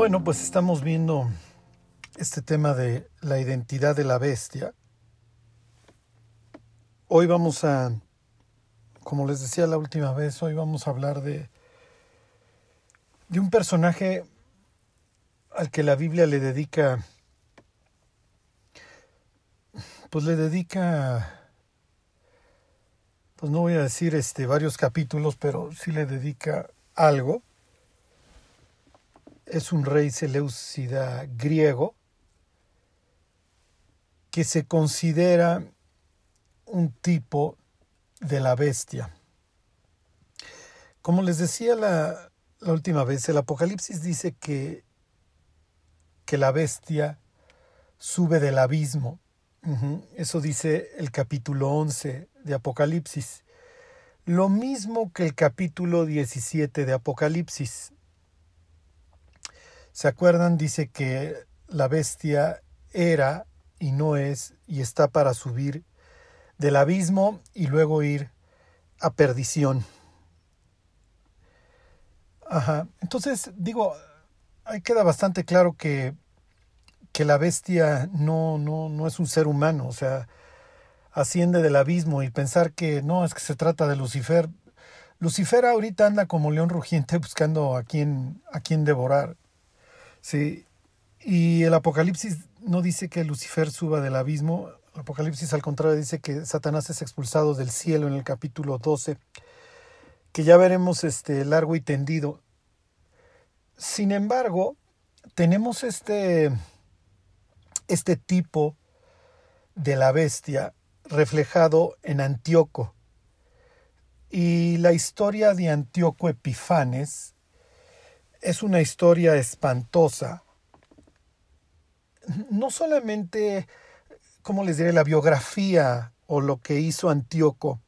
Bueno, pues estamos viendo este tema de la identidad de la bestia. Hoy vamos a, como les decía la última vez, hoy vamos a hablar de, de un personaje al que la Biblia le dedica, pues le dedica, pues no voy a decir este varios capítulos, pero sí le dedica algo es un rey seleucida griego que se considera un tipo de la bestia. Como les decía la, última vez, el Apocalipsis dice que, que la bestia sube del abismo. Eso dice el capítulo 11 de Apocalipsis. Lo mismo que el capítulo 17 de Apocalipsis. ¿Se acuerdan? Dice que la bestia era y no es y está para subir del abismo y luego ir a perdición. Ajá. Entonces, digo, ahí queda bastante claro que, que la bestia no, no, no es un ser humano, o sea, asciende del abismo y pensar que no, es que se trata de Lucifer. Lucifer ahorita anda como león rugiente buscando a quien, a quien devorar. Sí, y el Apocalipsis no dice que Lucifer suba del abismo, el Apocalipsis al contrario dice que Satanás es expulsado del cielo en el capítulo 12, que ya veremos este largo y tendido. Sin embargo, tenemos este, este tipo de la bestia reflejado en Antíoco. Y la historia de Antíoco Epifanes es una historia espantosa. No solamente, como les diré, la biografía o lo que hizo Antíoco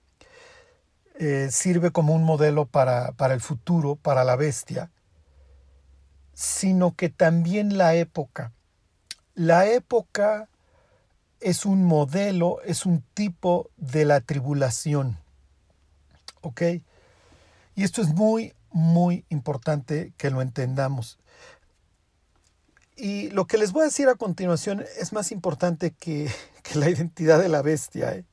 eh, sirve como un modelo para, para el futuro, para la bestia, sino que también la época. La época es un modelo, es un tipo de la tribulación. ¿Ok? Y esto es muy, muy importante que lo entendamos. Y lo que les voy a decir a continuación es más importante que, la identidad de la bestia. ¿eh?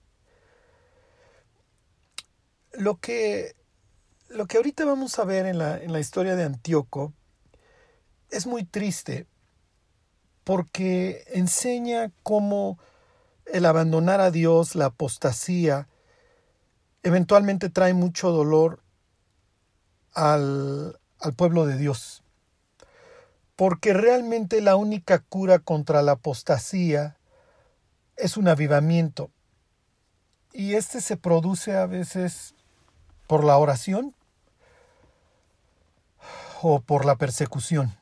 Lo, que, lo que ahorita vamos a ver en la, en la historia de Antíoco es muy triste porque enseña cómo el abandonar a Dios, la apostasía, eventualmente trae mucho dolor al, pueblo de Dios. Porque realmente la única cura contra la apostasía es un avivamiento. Y este se produce a veces por la oración o por la persecución.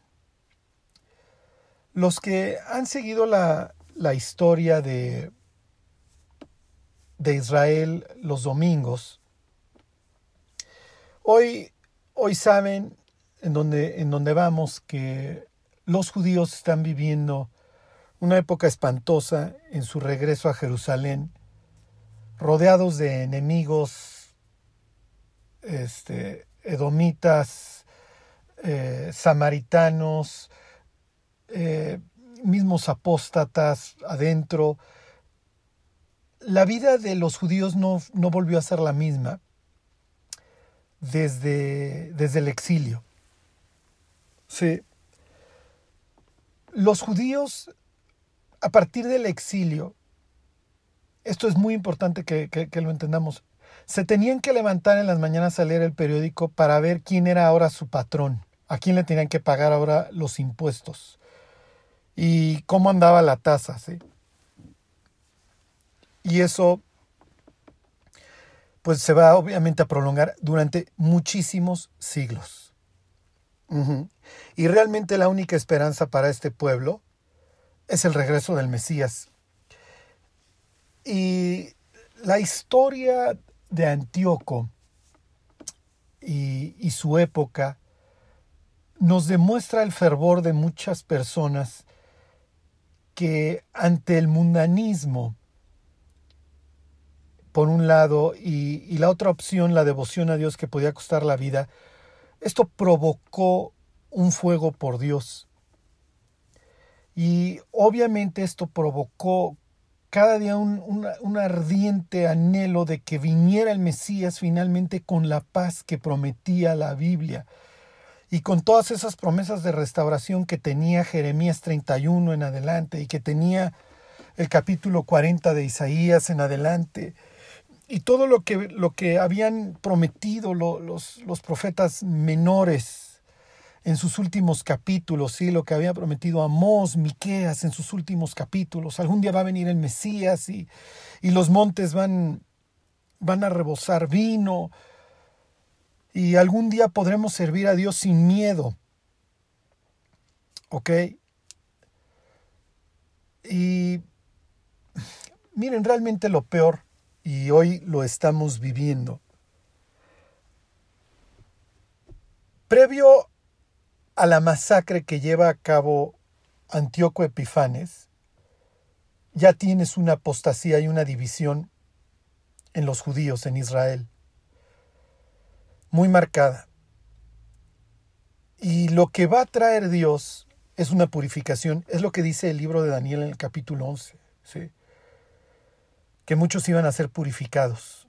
Los que han seguido la, la historia de, de Israel los domingos, hoy Hoy saben en donde, en donde vamos que los judíos están viviendo una época espantosa en su regreso a Jerusalén, rodeados de enemigos este, edomitas, eh, samaritanos, eh, mismos apóstatas adentro. La vida de los judíos no, no volvió a ser la misma desde, desde el exilio. Sí. Los judíos, a partir del exilio, esto es muy importante que, que, lo entendamos, se tenían que levantar en las mañanas a leer el periódico para ver quién era ahora su patrón, a quién le tenían que pagar ahora los impuestos y cómo andaba la tasa. ¿sí? Y eso pues se va obviamente a prolongar durante muchísimos siglos. Y realmente la única esperanza para este pueblo es el regreso del Mesías. Y la historia de Antíoco y, y su época nos demuestra el fervor de muchas personas que ante el mundanismo por un lado, y, la otra opción, la devoción a Dios que podía costar la vida, esto provocó un fuego por Dios. Y obviamente esto provocó cada día un, ardiente anhelo de que viniera el Mesías finalmente con la paz que prometía la Biblia y con todas esas promesas de restauración que tenía Jeremías 31 en adelante y que tenía el capítulo 40 de Isaías en adelante y todo lo que, lo que habían prometido los, los profetas menores en sus últimos capítulos, ¿sí? lo que había prometido Amós, Miqueas en sus últimos capítulos. Algún día va a venir el Mesías y, y los montes van, van a rebosar vino y algún día podremos servir a Dios sin miedo. ¿Ok? Y miren, realmente lo peor, y hoy lo estamos viviendo. Previo a la masacre que lleva a cabo Antíoco Epifanes, ya tienes una apostasía y una división en los judíos en Israel, muy marcada. Y lo que va a traer Dios es una purificación, es lo que dice el libro de Daniel en el capítulo 11, ¿sí? Que muchos iban a ser purificados,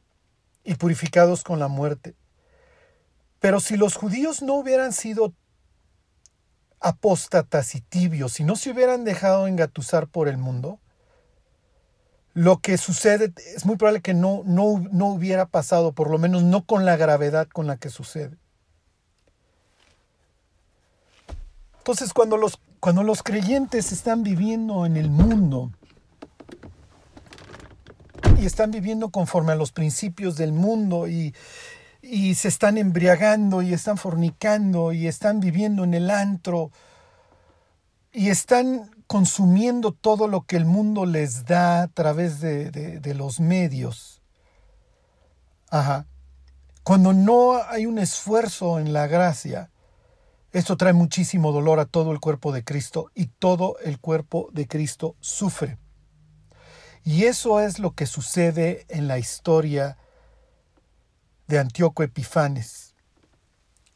y purificados con la muerte. Pero si los judíos no hubieran sido apóstatas y tibios, si no se hubieran dejado engatusar por el mundo, lo que sucede es muy probable que no, no, no hubiera pasado, por lo menos no con la gravedad con la que sucede. Entonces, cuando los, cuando los creyentes están viviendo en el mundo y están viviendo conforme a los principios del mundo y, y se están embriagando y están fornicando y están viviendo en el antro y están consumiendo todo lo que el mundo les da a través de, de, los medios. Ajá. Cuando no hay un esfuerzo en la gracia, esto trae muchísimo dolor a todo el cuerpo de Cristo y todo el cuerpo de Cristo sufre. Y eso es lo que sucede en la historia de Antíoco Epifanes.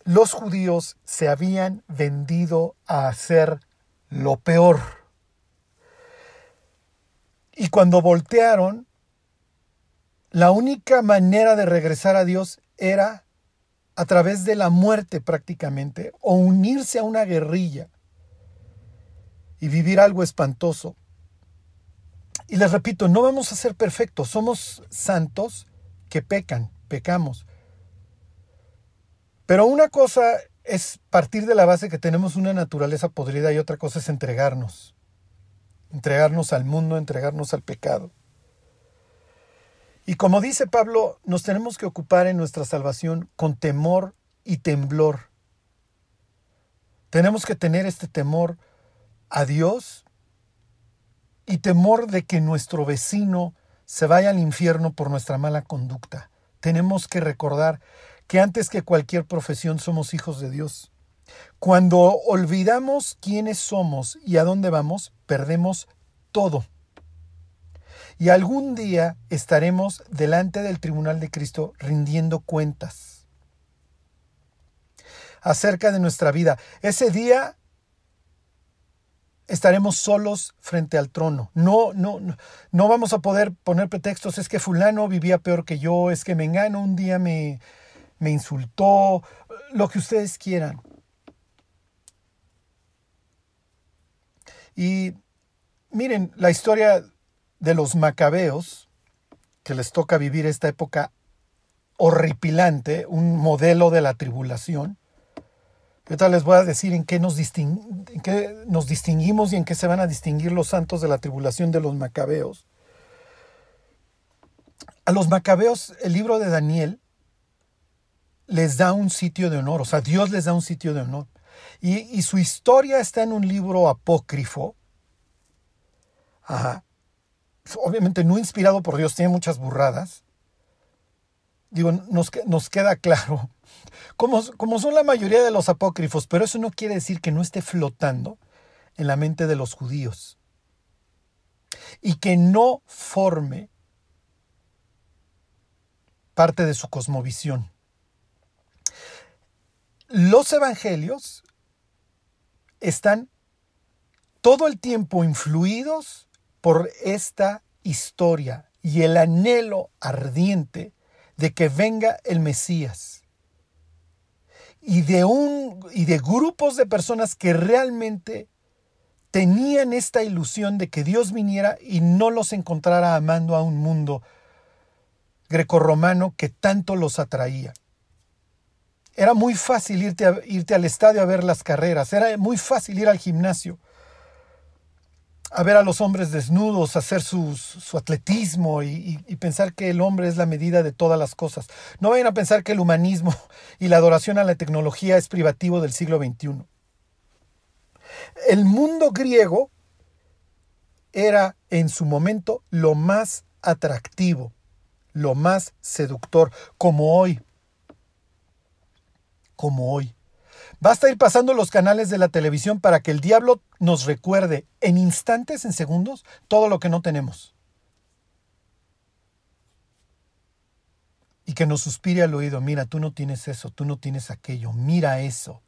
Los judíos se habían vendido a hacer lo peor. Y cuando voltearon, la única manera de regresar a Dios era a través de la muerte prácticamente, o unirse a una guerrilla y vivir algo espantoso. Y les repito, no vamos a ser perfectos, somos santos que pecan, pecamos. Pero una cosa es partir de la base que tenemos una naturaleza podrida y otra cosa es entregarnos. Entregarnos al mundo, entregarnos al pecado. Y como dice Pablo, nos tenemos que ocupar en nuestra salvación con temor y temblor. Tenemos que tener este temor a Dios y temor de que nuestro vecino se vaya al infierno por nuestra mala conducta tenemos que recordar que antes que cualquier profesión somos hijos de Dios. Cuando olvidamos quiénes somos y a dónde vamos, perdemos todo. Y algún día estaremos delante del tribunal de Cristo rindiendo cuentas acerca de nuestra vida. Ese día estaremos solos frente al trono. No, no, no vamos a poder poner pretextos, es que fulano vivía peor que yo, es que Mengano un día me, me insultó, lo que ustedes quieran. Y miren, la historia de los macabeos, que les toca vivir esta época horripilante, un modelo de la tribulación, Ahorita les voy a decir en qué, nos en qué nos distinguimos y en qué se van a distinguir los santos de la tribulación de los macabeos. A los macabeos, el libro de Daniel les da un sitio de honor, o sea, Dios les da un sitio de honor. Y, y su historia está en un libro apócrifo. Ajá. Obviamente no inspirado por Dios, tiene muchas burradas. Digo, nos, nos queda claro como, como son la mayoría de los apócrifos, pero eso no quiere decir que no esté flotando en la mente de los judíos y que no forme parte de su cosmovisión. Los evangelios están todo el tiempo influidos por esta historia y el anhelo ardiente de que venga el Mesías. Y de, un, y de grupos de personas que realmente tenían esta ilusión de que Dios viniera y no los encontrara amando a un mundo grecorromano que tanto los atraía. Era muy fácil irte, irte al estadio a ver las carreras, era muy fácil ir al gimnasio a ver a los hombres desnudos, hacer su, atletismo y, pensar que el hombre es la medida de todas las cosas. No vayan a pensar que el humanismo y la adoración a la tecnología es privativo del siglo XXI. El mundo griego era en su momento lo más atractivo, lo más seductor, como hoy. Como hoy. Basta ir pasando los canales de la televisión para que el diablo nos recuerde en instantes, en segundos, todo lo que no tenemos. Y que nos suspire al oído, mira, tú no tienes eso, tú no tienes aquello, mira eso.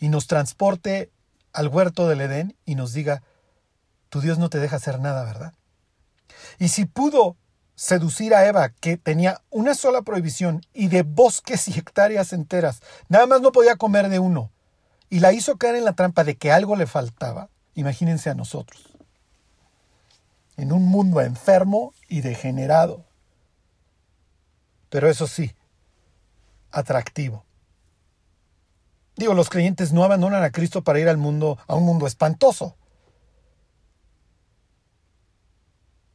Y nos transporte al huerto del Edén y nos diga, tu Dios no te deja hacer nada, ¿verdad? Y si pudo seducir a Eva, que tenía una sola prohibición y de bosques y hectáreas enteras, nada más no podía comer de uno, y la hizo caer en la trampa de que algo le faltaba, imagínense a nosotros, en un mundo enfermo y degenerado, pero eso sí, atractivo. Digo, los creyentes no abandonan a Cristo para ir al mundo, a un mundo espantoso.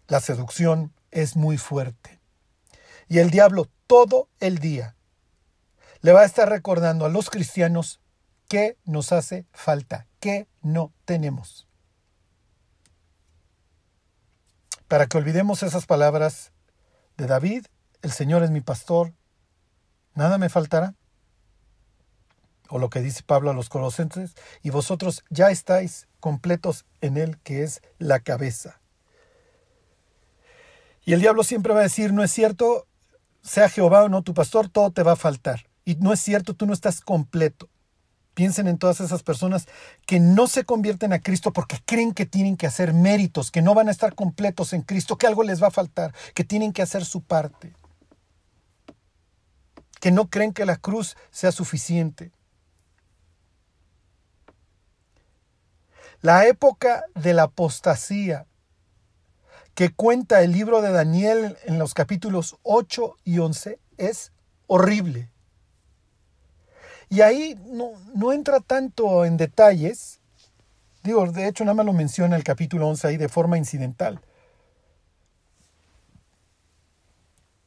La seducción es muy fuerte. Y el diablo todo el día le va a estar recordando a los cristianos qué nos hace falta, qué no tenemos. Para que olvidemos esas palabras de David, el Señor es mi pastor, nada me faltará. O lo que dice Pablo a los colosenses, y vosotros ya estáis completos en Él que es la cabeza. Y el diablo siempre va a decir, no es cierto, sea Jehová o no tu pastor, todo te va a faltar. Y no es cierto, tú no estás completo. Piensen en todas esas personas que no se convierten a Cristo porque creen que tienen que hacer méritos, que no van a estar completos en Cristo, que algo les va a faltar, que tienen que hacer su parte, que no creen que la cruz sea suficiente. La época de la apostasía que cuenta el libro de Daniel en los capítulos 8 y 11 es horrible. Y ahí no, no entra tanto en detalles, digo, de hecho nada más lo menciona el capítulo 11 ahí de forma incidental.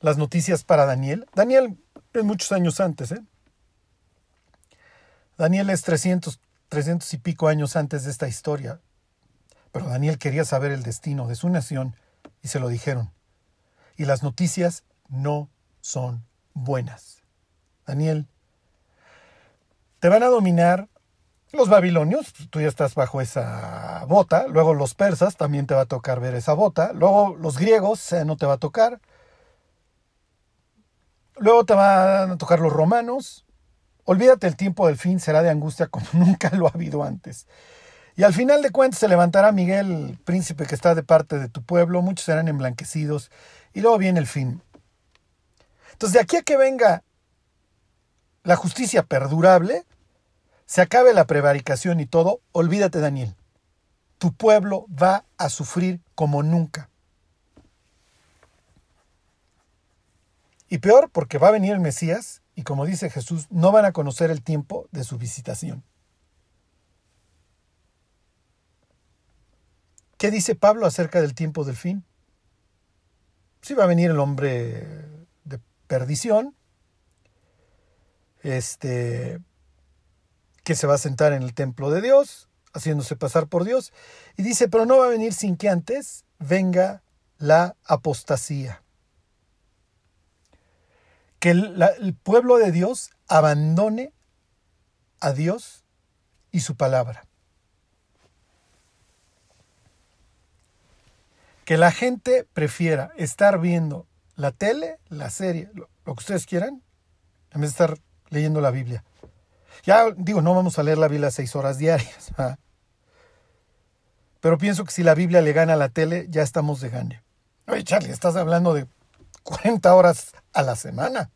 Las noticias para Daniel. Daniel es muchos años antes, ¿eh? Daniel es 300, 300 y pico años antes de esta historia. Pero Daniel quería saber el destino de su nación y se lo dijeron. Y las noticias no son buenas. Daniel, te van a dominar los babilonios, tú ya estás bajo esa bota, luego los persas también te va a tocar ver esa bota, luego los griegos no te va a tocar, luego te van a tocar los romanos, olvídate el tiempo del fin, será de angustia como nunca lo ha habido antes. Y al final de cuentas se levantará Miguel, príncipe que está de parte de tu pueblo, muchos serán emblanquecidos, y luego viene el fin. Entonces, de aquí a que venga la justicia perdurable, se acabe la prevaricación y todo, olvídate, Daniel. Tu pueblo va a sufrir como nunca. Y peor porque va a venir el Mesías y como dice Jesús, no van a conocer el tiempo de su visitación. ¿Qué dice Pablo acerca del tiempo del fin? Sí va a venir el hombre de perdición, este, que se va a sentar en el templo de Dios, haciéndose pasar por Dios, y dice, pero no va a venir sin que antes venga la apostasía. Que el pueblo de Dios abandone a Dios y su palabra. Que la gente prefiera estar viendo la tele, la serie, lo, que ustedes quieran, en vez de estar leyendo la Biblia. Ya digo, no vamos a leer la Biblia seis horas diarias, Pero pienso que si la Biblia le gana a la tele, ya estamos de gane. Oye, Charlie, estás hablando de 40 horas a la semana.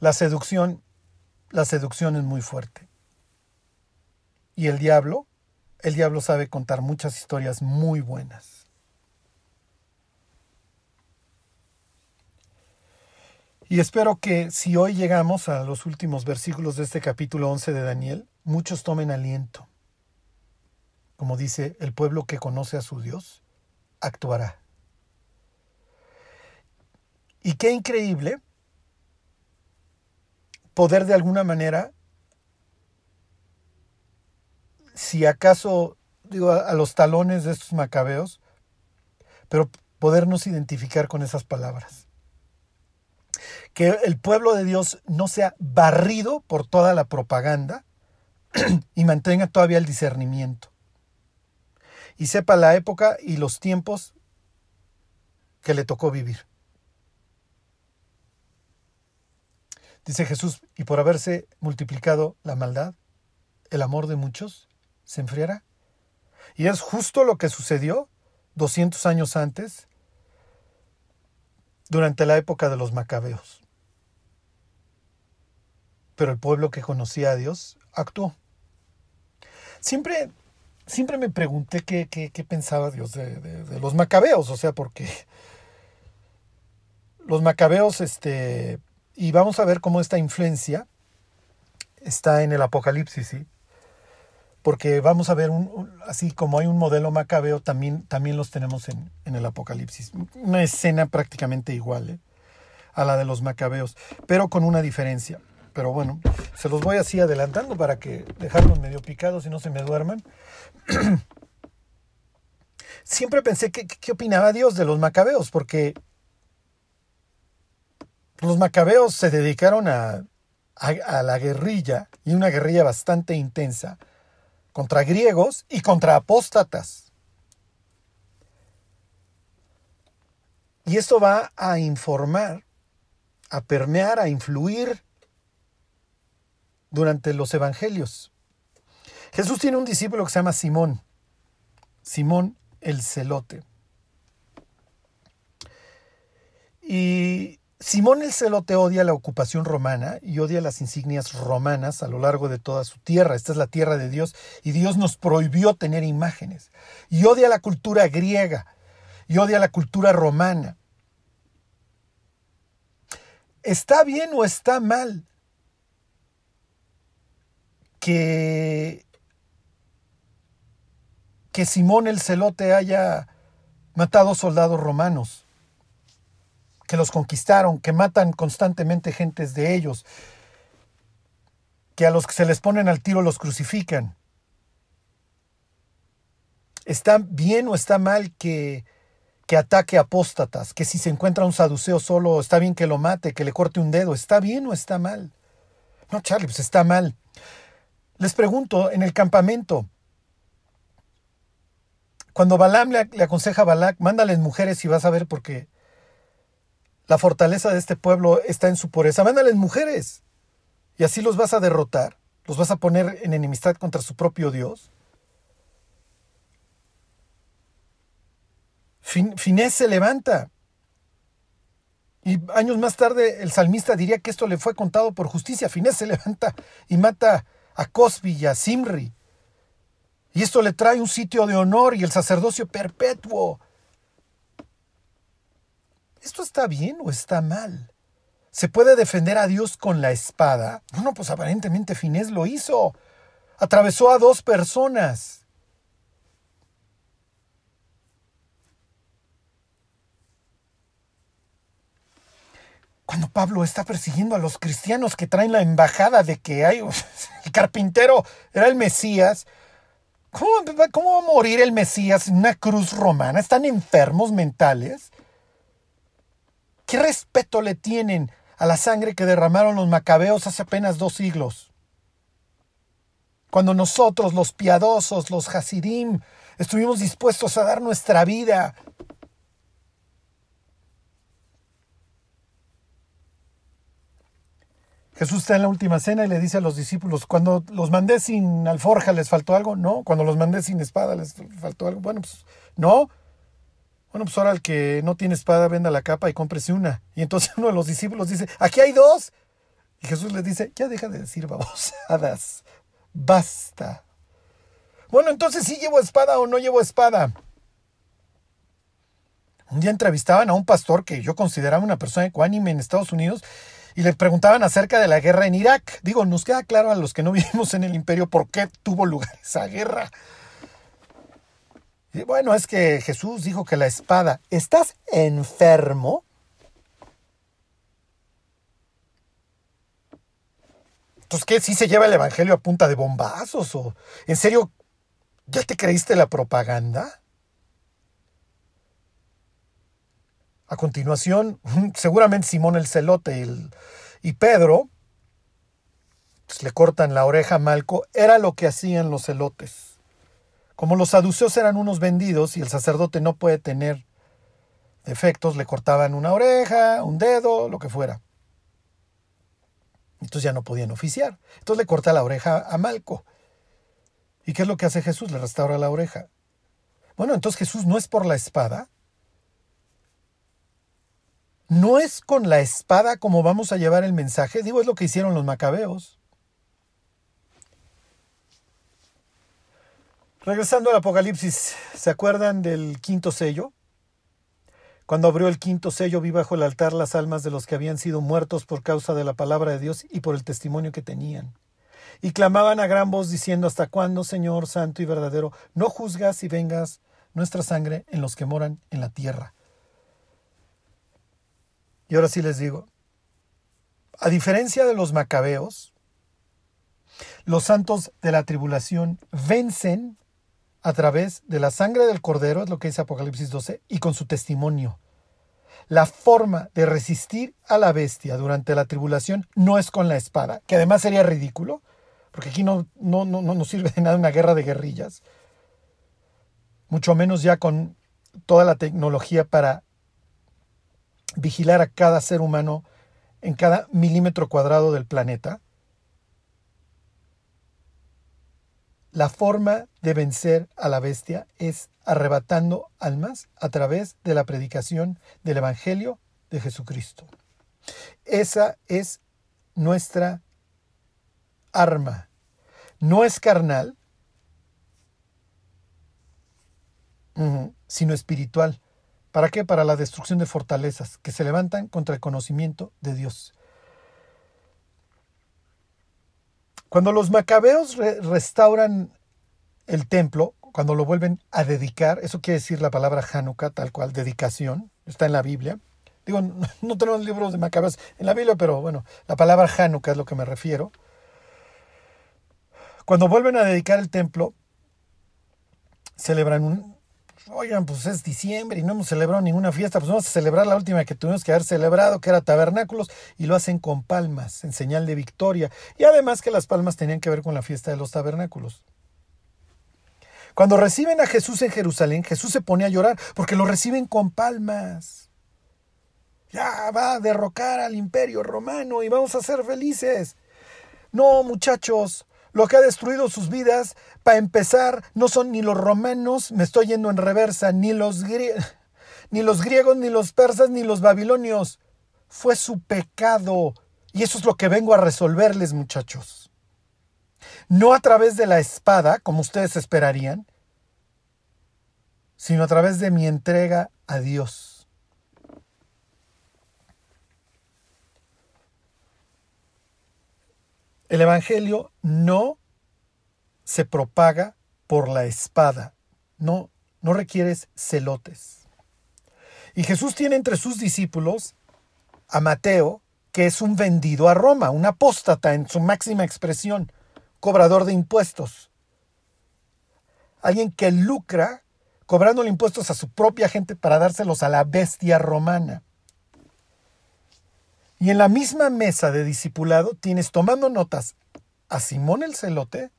La seducción, la seducción es muy fuerte. Y el diablo, el diablo sabe contar muchas historias muy buenas. Y espero que si hoy llegamos a los últimos versículos de este capítulo 11 de Daniel, muchos tomen aliento. Como dice, el pueblo que conoce a su Dios actuará. Y qué increíble poder de alguna manera, si acaso, digo, a, los talones de estos macabeos, pero podernos identificar con esas palabras que el pueblo de Dios no sea barrido por toda la propaganda y mantenga todavía el discernimiento. Y sepa la época y los tiempos que le tocó vivir. Dice Jesús, y por haberse multiplicado la maldad, el amor de muchos se enfriará. Y es justo lo que sucedió 200 años antes, durante la época de los macabeos pero el pueblo que conocía a Dios actuó. Siempre, siempre me pregunté qué, pensaba Dios de, los macabeos, o sea, porque los macabeos, este, y vamos a ver cómo esta influencia está en el Apocalipsis, ¿sí? Porque vamos a ver, un, así como hay un modelo macabeo, también, también los tenemos en, en el Apocalipsis. Una escena prácticamente igual ¿eh? a la de los macabeos, pero con una diferencia. Pero bueno, se los voy así adelantando para que dejarlos medio picados y no se me duerman. Siempre pensé que, qué opinaba Dios de los macabeos, porque los macabeos se dedicaron a, a, la guerrilla, y una guerrilla bastante intensa, contra griegos y contra apóstatas. Y esto va a informar, a permear, a influir durante los evangelios. Jesús tiene un discípulo que se llama Simón, Simón el celote. Y Simón el celote odia la ocupación romana y odia las insignias romanas a lo largo de toda su tierra. Esta es la tierra de Dios y Dios nos prohibió tener imágenes. Y odia la cultura griega y odia la cultura romana. ¿Está bien o está mal que, que Simón el celote haya matado soldados romanos, que los conquistaron, que matan constantemente gentes de ellos, que a los que se les ponen al tiro los crucifican. ¿Está bien o está mal que, que ataque apóstatas? Que si se encuentra un saduceo solo, está bien que lo mate, que le corte un dedo. ¿Está bien o está mal? No, Charlie, pues está mal. Les pregunto, en el campamento, cuando Balaam le, aconseja a Balac, mándales mujeres y vas a ver porque la fortaleza de este pueblo está en su pureza. Mándales mujeres y así los vas a derrotar, los vas a poner en enemistad contra su propio Dios. Finés se levanta. Y años más tarde el salmista diría que esto le fue contado por justicia. Finés se levanta y mata a Cosby y a Simri. Y esto le trae un sitio de honor y el sacerdocio perpetuo. ¿Esto está bien o está mal? ¿Se puede defender a Dios con la espada? Bueno, pues aparentemente Finés lo hizo. Atravesó a dos personas. cuando Pablo está persiguiendo a los cristianos que traen la embajada de que hay el carpintero era el Mesías. ¿Cómo, ¿Cómo, va a morir el Mesías en una cruz romana? ¿Están enfermos mentales? ¿Qué respeto le tienen a la sangre que derramaron los macabeos hace apenas dos siglos? Cuando nosotros, los piadosos, los hasidim, estuvimos dispuestos a dar nuestra vida Jesús está en la última cena y le dice a los discípulos, cuando los mandé sin alforja, ¿les faltó algo? No. Cuando los mandé sin espada, ¿les faltó algo? Bueno, pues no. Bueno, pues ahora el que no tiene espada, venda la capa y cómprese una. Y entonces uno de los discípulos dice, aquí hay dos. Y Jesús les dice, ya deja de decir babosadas. Basta. Bueno, entonces sí llevo espada o no llevo espada. Un día entrevistaban a un pastor que yo consideraba una persona ecuánime en Estados Unidos y le preguntaban acerca de la guerra en Irak. Digo, nos queda claro a los que no vivimos en el imperio por qué tuvo lugar esa guerra. Bueno, es que Jesús dijo que la espada, ¿estás enfermo? Entonces, ¿qué? ¿Sí se lleva el Evangelio a punta de bombazos? ¿O en serio, ya te creíste la propaganda? A continuación, seguramente Simón el Celote y, Pedro pues, le cortan la oreja a Malco. Era lo que hacían los celotes. Como los saduceos eran unos vendidos y el sacerdote no puede tener defectos, le cortaban una oreja, un dedo, lo que fuera. Entonces ya no podían oficiar. Entonces le corta la oreja a Malco. ¿Y qué es lo que hace Jesús? Le restaura la oreja. Bueno, entonces Jesús no es por la espada, no es con la espada como vamos a llevar el mensaje, digo, es lo que hicieron los macabeos. Regresando al Apocalipsis, ¿se acuerdan del quinto sello? Cuando abrió el quinto sello vi bajo el altar las almas de los que habían sido muertos por causa de la palabra de Dios y por el testimonio que tenían. Y clamaban a gran voz diciendo, ¿Hasta cuándo, Señor Santo y verdadero, no juzgas y vengas nuestra sangre en los que moran en la tierra? Y ahora sí les digo, a diferencia de los macabeos, los santos de la tribulación vencen a través de la sangre del cordero, es lo que dice Apocalipsis 12, y con su testimonio. La forma de resistir a la bestia durante la tribulación no es con la espada, que además sería ridículo, porque aquí no, no, no, no nos sirve de nada una guerra de guerrillas, mucho menos ya con toda la tecnología para vigilar a cada ser humano en cada milímetro cuadrado del planeta. La forma de vencer a la bestia es arrebatando almas a través de la predicación del Evangelio de Jesucristo. Esa es nuestra arma. No es carnal, sino espiritual. ¿Para qué? Para la destrucción de fortalezas que se levantan contra el conocimiento de Dios. Cuando los macabeos restauran el templo, cuando lo vuelven a dedicar, eso quiere decir la palabra Hanukkah, tal cual, dedicación, está en la Biblia. Digo, no tenemos libros de macabeos en la Biblia, pero bueno, la palabra Hanukkah es lo que me refiero. Cuando vuelven a dedicar el templo, celebran un, oigan, pues es diciembre y no hemos celebrado ninguna fiesta, pues vamos a celebrar la última que tuvimos que haber celebrado, que era tabernáculos, y lo hacen con palmas, en señal de victoria. Y además que las palmas tenían que ver con la fiesta de los tabernáculos. Cuando reciben a Jesús en Jerusalén, Jesús se pone a llorar porque lo reciben con palmas. Ya va a derrocar al imperio romano y vamos a ser felices. No, muchachos, lo que ha destruido sus vidas, para empezar, no son ni los romanos, me estoy yendo en reversa, ni los, griegos, ni los persas, ni los babilonios. Fue su pecado. Y eso es lo que vengo a resolverles, muchachos. No a través de la espada, como ustedes esperarían, sino a través de mi entrega a Dios. El Evangelio no se propaga por la espada, no, no requieres celotes. Y Jesús tiene entre sus discípulos a Mateo, que es un vendido a Roma, un apóstata en su máxima expresión, cobrador de impuestos. Alguien que lucra cobrando impuestos a su propia gente para dárselos a la bestia romana. Y en la misma mesa de discipulado tienes tomando notas a Simón el celote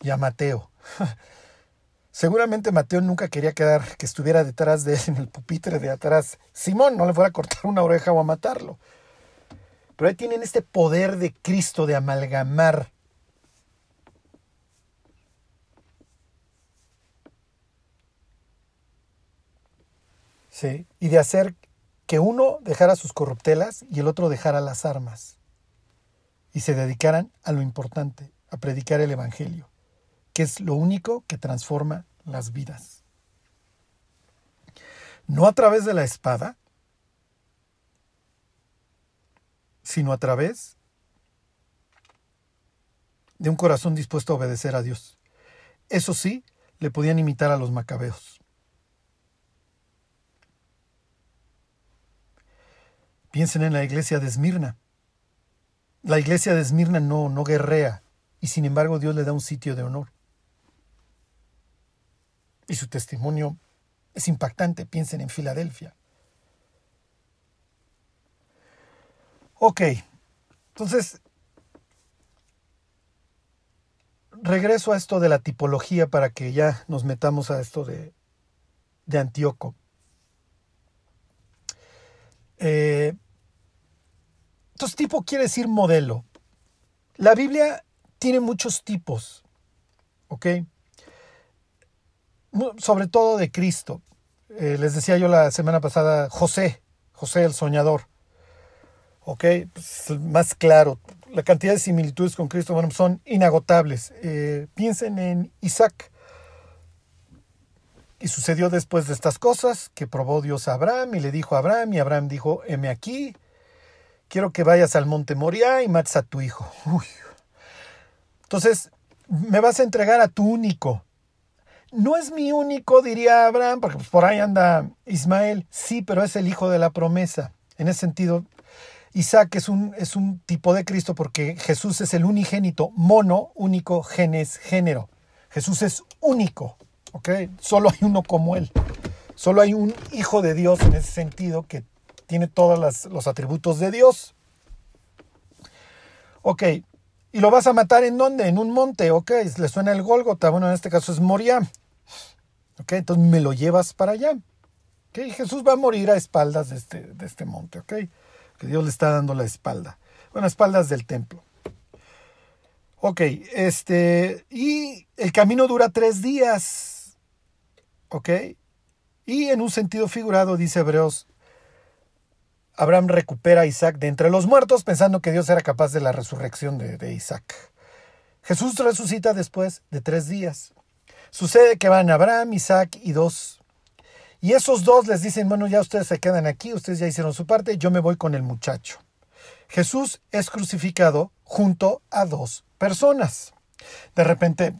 y a Mateo. Seguramente Mateo nunca quería quedar que estuviera detrás de él en el pupitre de atrás. Simón no le fuera a cortar una oreja o a matarlo. Pero ahí tienen este poder de Cristo de amalgamar. Sí, y de hacer que uno dejara sus corruptelas y el otro dejara las armas y se dedicaran a lo importante, a predicar el Evangelio, que es lo único que transforma las vidas. No a través de la espada, sino a través de un corazón dispuesto a obedecer a Dios. Eso sí, le podían imitar a los macabeos. Piensen en la iglesia de Esmirna. La iglesia de Esmirna no, no guerrea y sin embargo Dios le da un sitio de honor. Y su testimonio es impactante. Piensen en Filadelfia. Ok, entonces, regreso a esto de la tipología para que ya nos metamos a esto de, de Antíoco. Eh, entonces, tipo quiere decir modelo. La Biblia tiene muchos tipos, ¿ok? Sobre todo de Cristo. Eh, les decía yo la semana pasada, José, José el soñador. ¿ok? Pues, más claro. La cantidad de similitudes con Cristo son inagotables. Eh, piensen en Isaac. Y sucedió después de estas cosas que probó Dios a Abraham y le dijo a Abraham y Abraham dijo, heme aquí, quiero que vayas al monte Moriah y mates a tu hijo. Entonces, me vas a entregar a tu único. No es mi único, diría Abraham, porque pues, por ahí anda Ismael. Sí, pero es el hijo de la promesa. En ese sentido, Isaac es un, es un tipo de Cristo porque Jesús es el unigénito, mono, único, genes, género. Jesús es único, ¿ok? Solo hay uno como él. Solo hay un hijo de Dios en ese sentido que tiene todos los atributos de Dios. Ok, ¿y lo vas a matar en dónde? En un monte, ok, le suena el Gólgota, bueno, en este caso es Moria. Ok, entonces me lo llevas para allá. Ok, Jesús va a morir a espaldas de este, de este monte, ok que Dios le está dando la espalda. Bueno, espaldas del templo. Ok, este, y el camino dura tres días. Ok, y en un sentido figurado, dice Hebreos, Abraham recupera a Isaac de entre los muertos pensando que Dios era capaz de la resurrección de, de Isaac. Jesús resucita después de tres días. Sucede que van Abraham, Isaac y dos y esos dos les dicen, bueno, ya ustedes se quedan aquí, ustedes ya hicieron su parte, yo me voy con el muchacho. Jesús es crucificado junto a dos personas. De repente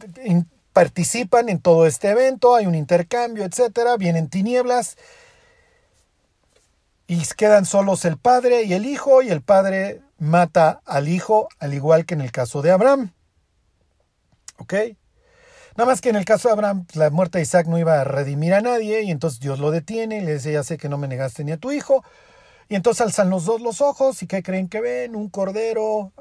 participan en todo este evento, hay un intercambio, etcétera, vienen tinieblas y quedan solos el padre y el hijo, y el padre mata al hijo, al igual que en el caso de Abraham. ¿Ok? Nada más que en el caso de Abraham, la muerte de Isaac no iba a redimir a nadie y entonces Dios lo detiene y le dice, ya sé que no me negaste ni a tu hijo. Y entonces alzan los dos los ojos y ¿qué creen que ven? Un cordero,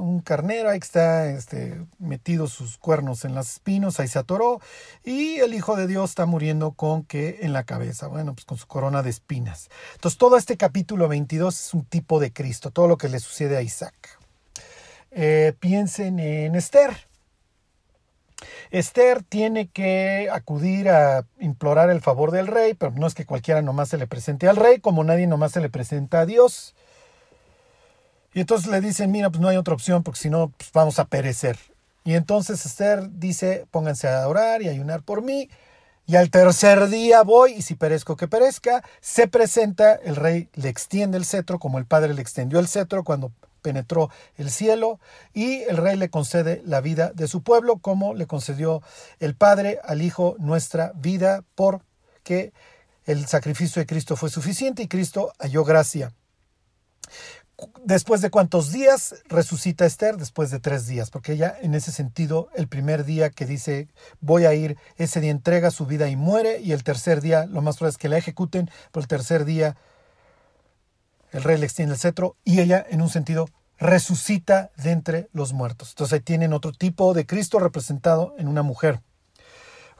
un carnero, ahí está este, metido sus cuernos en los espinos, ahí se atoró. Y el Hijo de Dios está muriendo con que en la cabeza, bueno, pues con su corona de espinas. Entonces todo este capítulo 22 es un tipo de Cristo, todo lo que le sucede a Isaac. Eh, piensen en Esther. Esther tiene que acudir a implorar el favor del rey, pero no es que cualquiera nomás se le presente al rey, como nadie nomás se le presenta a Dios. Y entonces le dicen, mira, pues no hay otra opción, porque si no, pues vamos a perecer. Y entonces Esther dice, pónganse a orar y ayunar por mí. Y al tercer día voy, y si perezco que perezca, se presenta, el rey le extiende el cetro, como el padre le extendió el cetro cuando penetró el cielo y el rey le concede la vida de su pueblo como le concedió el Padre al Hijo nuestra vida porque el sacrificio de Cristo fue suficiente y Cristo halló gracia. Después de cuántos días resucita Esther? Después de tres días, porque ella en ese sentido, el primer día que dice voy a ir, ese día entrega su vida y muere, y el tercer día lo más probable es que la ejecuten, pero el tercer día el rey le extiende el cetro y ella, en un sentido, resucita de entre los muertos. Entonces ahí tienen otro tipo de Cristo representado en una mujer.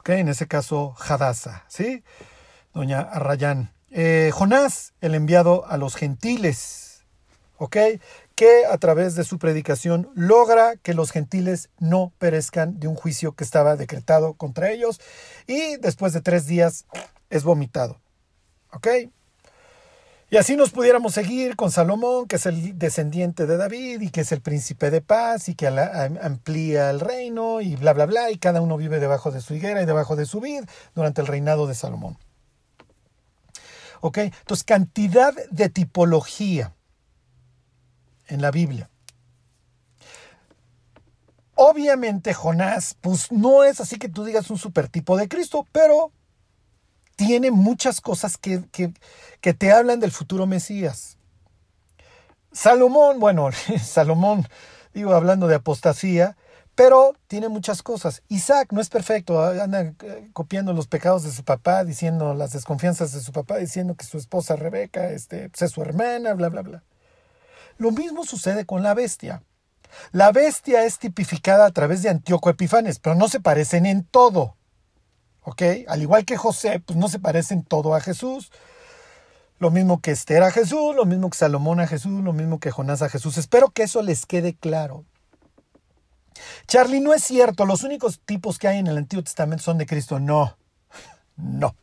En ese caso, Hadasa, ¿sí? Doña Arrayán. Eh, Jonás, el enviado a los gentiles. ¿Ok? que a través de su predicación logra que los gentiles no perezcan de un juicio que estaba decretado contra ellos y después de tres días es vomitado. ¿Ok? Y así nos pudiéramos seguir con Salomón, que es el descendiente de David y que es el príncipe de paz y que amplía el reino y bla, bla, bla, y cada uno vive debajo de su higuera y debajo de su vid durante el reinado de Salomón. ¿Ok? Entonces, cantidad de tipología en la Biblia. Obviamente Jonás, pues no es así que tú digas un supertipo de Cristo, pero tiene muchas cosas que, que, te hablan del futuro Mesías. Salomón, bueno, Salomón, digo, hablando de apostasía, pero tiene muchas cosas. Isaac no es perfecto, anda eh, copiando los pecados de su papá, diciendo las desconfianzas de su papá, diciendo que su esposa Rebeca este, pues, es su hermana, bla, bla, bla. Lo mismo sucede con la bestia. La bestia es tipificada a través de Antíoco Epifanes, pero no se parecen en todo. ¿Ok? Al igual que José, pues no se parecen todo a Jesús. Lo mismo que Esther a Jesús, lo mismo que Salomón a Jesús, lo mismo que Jonás a Jesús. Espero que eso les quede claro. Charlie, no es cierto, los únicos tipos que hay en el Antiguo Testamento son de Cristo. No, no.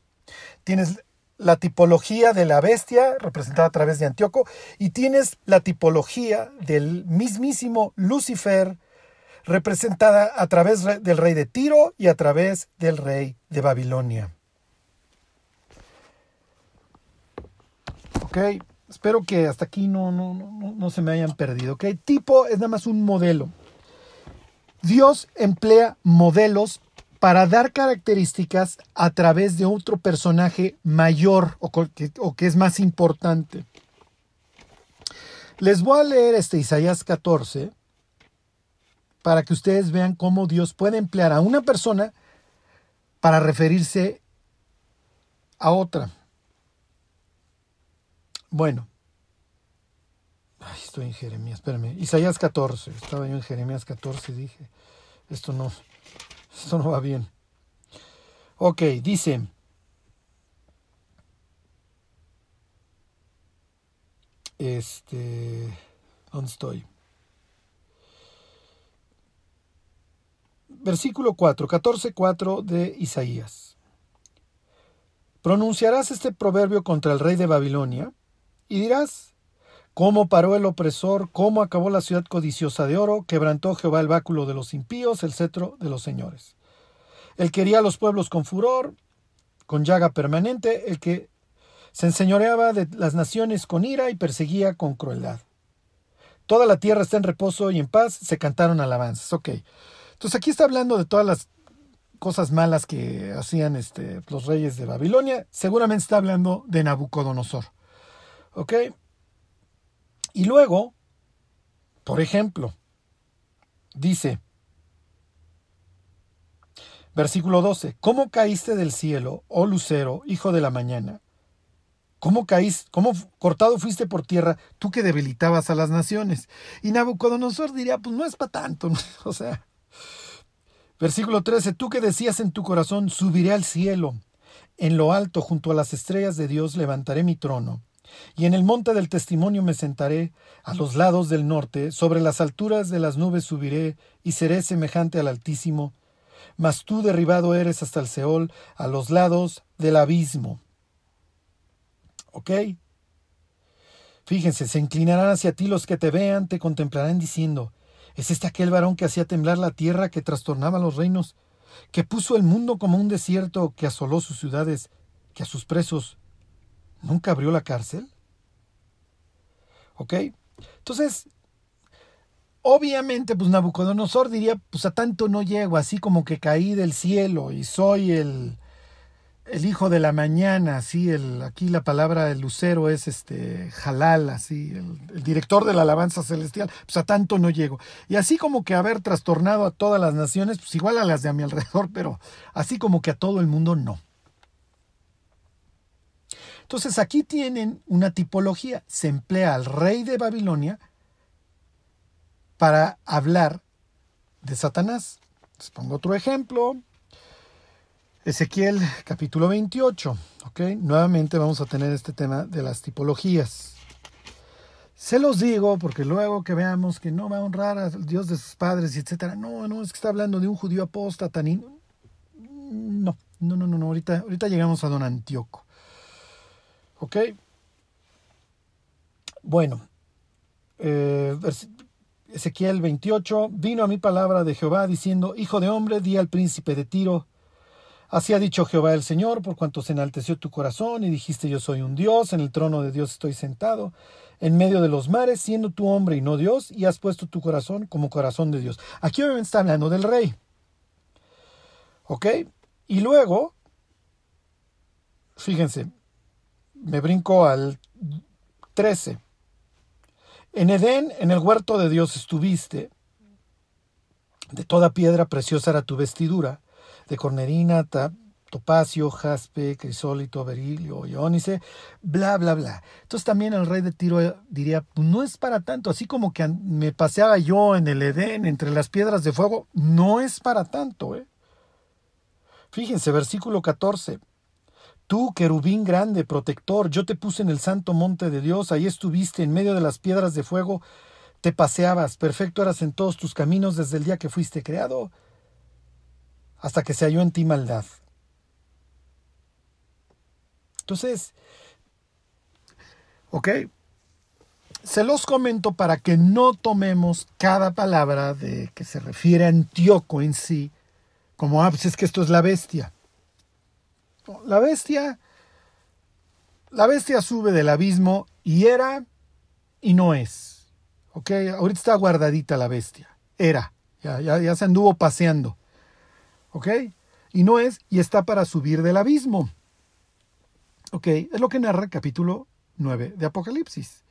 Tienes la tipología de la bestia representada a través de Antíoco y tienes la tipología del mismísimo Lucifer representada a través del rey de Tiro y a través del rey de Babilonia. Ok, espero que hasta aquí no, no, no, no se me hayan perdido. Ok, tipo es nada más un modelo. Dios emplea modelos para dar características a través de otro personaje mayor o que, o que es más importante. Les voy a leer este Isaías 14 para que ustedes vean cómo Dios puede emplear a una persona para referirse a otra. Bueno. Ay, estoy en Jeremías, espérame. Isaías 14. Estaba yo en Jeremías 14 y dije, esto no, esto no va bien. Ok, dice. Este. ¿Dónde estoy? Versículo 4, 14, 4 de Isaías. Pronunciarás este proverbio contra el rey de Babilonia y dirás, cómo paró el opresor, cómo acabó la ciudad codiciosa de oro, quebrantó Jehová el báculo de los impíos, el cetro de los señores. Él quería a los pueblos con furor, con llaga permanente, el que se enseñoreaba de las naciones con ira y perseguía con crueldad. Toda la tierra está en reposo y en paz, se cantaron alabanzas. Ok. Entonces aquí está hablando de todas las cosas malas que hacían este, los reyes de Babilonia. Seguramente está hablando de Nabucodonosor. ¿Ok? Y luego, por ejemplo, dice, versículo 12, ¿cómo caíste del cielo, oh lucero, hijo de la mañana? ¿Cómo caíste, cómo cortado fuiste por tierra, tú que debilitabas a las naciones? Y Nabucodonosor diría, pues no es para tanto, o sea, Versículo 13, tú que decías en tu corazón, subiré al cielo, en lo alto, junto a las estrellas de Dios, levantaré mi trono, y en el monte del testimonio me sentaré, a los lados del norte, sobre las alturas de las nubes subiré, y seré semejante al Altísimo, mas tú derribado eres hasta el Seol, a los lados del abismo. ¿Ok? Fíjense, se inclinarán hacia ti los que te vean, te contemplarán diciendo, ¿Es este aquel varón que hacía temblar la tierra, que trastornaba los reinos, que puso el mundo como un desierto, que asoló sus ciudades, que a sus presos nunca abrió la cárcel? ¿Ok? Entonces, obviamente, pues Nabucodonosor diría, pues a tanto no llego, así como que caí del cielo y soy el, el hijo de la mañana, así, el, aquí la palabra del lucero es este Jalal, así, el, director de la alabanza celestial, pues a tanto no llego. Y así como que haber trastornado a todas las naciones, pues igual a las de a mi alrededor, pero así como que a todo el mundo no. Entonces aquí tienen una tipología, se emplea al rey de Babilonia para hablar de Satanás. Les pongo otro ejemplo, Ezequiel capítulo 28. ¿ok? Nuevamente vamos a tener este tema de las tipologías. Se los digo porque luego que veamos que no va a honrar al Dios de sus padres etcétera. No, no, es que está hablando de un judío apóstata. Ni... No, no, no, no, no. Ahorita, ahorita llegamos a don Antíoco. ¿Ok? Bueno, eh, Ezequiel 28, vino a mi palabra de Jehová diciendo, Hijo de hombre, di al príncipe de Tiro, Así ha dicho Jehová el Señor, por cuanto se enalteció tu corazón y dijiste yo soy un Dios, en el trono de Dios estoy sentado, en medio de los mares, siendo tu hombre y no Dios, y has puesto tu corazón como corazón de Dios. Aquí obviamente está hablando del rey. ¿Ok? Y luego, fíjense, me brinco al 13. En Edén, en el huerto de Dios estuviste, de toda piedra preciosa era tu vestidura, de cornerina, topacio, jaspe, crisólito, berilio, iónice, bla, bla, bla. Entonces también el rey de Tiro diría, pues no es para tanto, así como que me paseaba yo en el Edén entre las piedras de fuego, no es para tanto. ¿eh? Fíjense, versículo 14. Tú, querubín grande, protector, yo te puse en el santo monte de Dios, ahí estuviste en medio de las piedras de fuego, te paseabas, perfecto eras en todos tus caminos desde el día que fuiste creado hasta que se halló en ti maldad. Entonces, ok, se los comento para que no tomemos cada palabra de que se refiere a Antíoco en sí como, ah, pues es que esto es la bestia. La bestia, la bestia sube del abismo y era y no es. Ok, ahorita está guardadita la bestia. Era, ya, ya, ya se anduvo paseando. ¿Ok? Y no es, y está para subir del abismo. ¿Ok? Es lo que narra el capítulo 9 de Apocalipsis.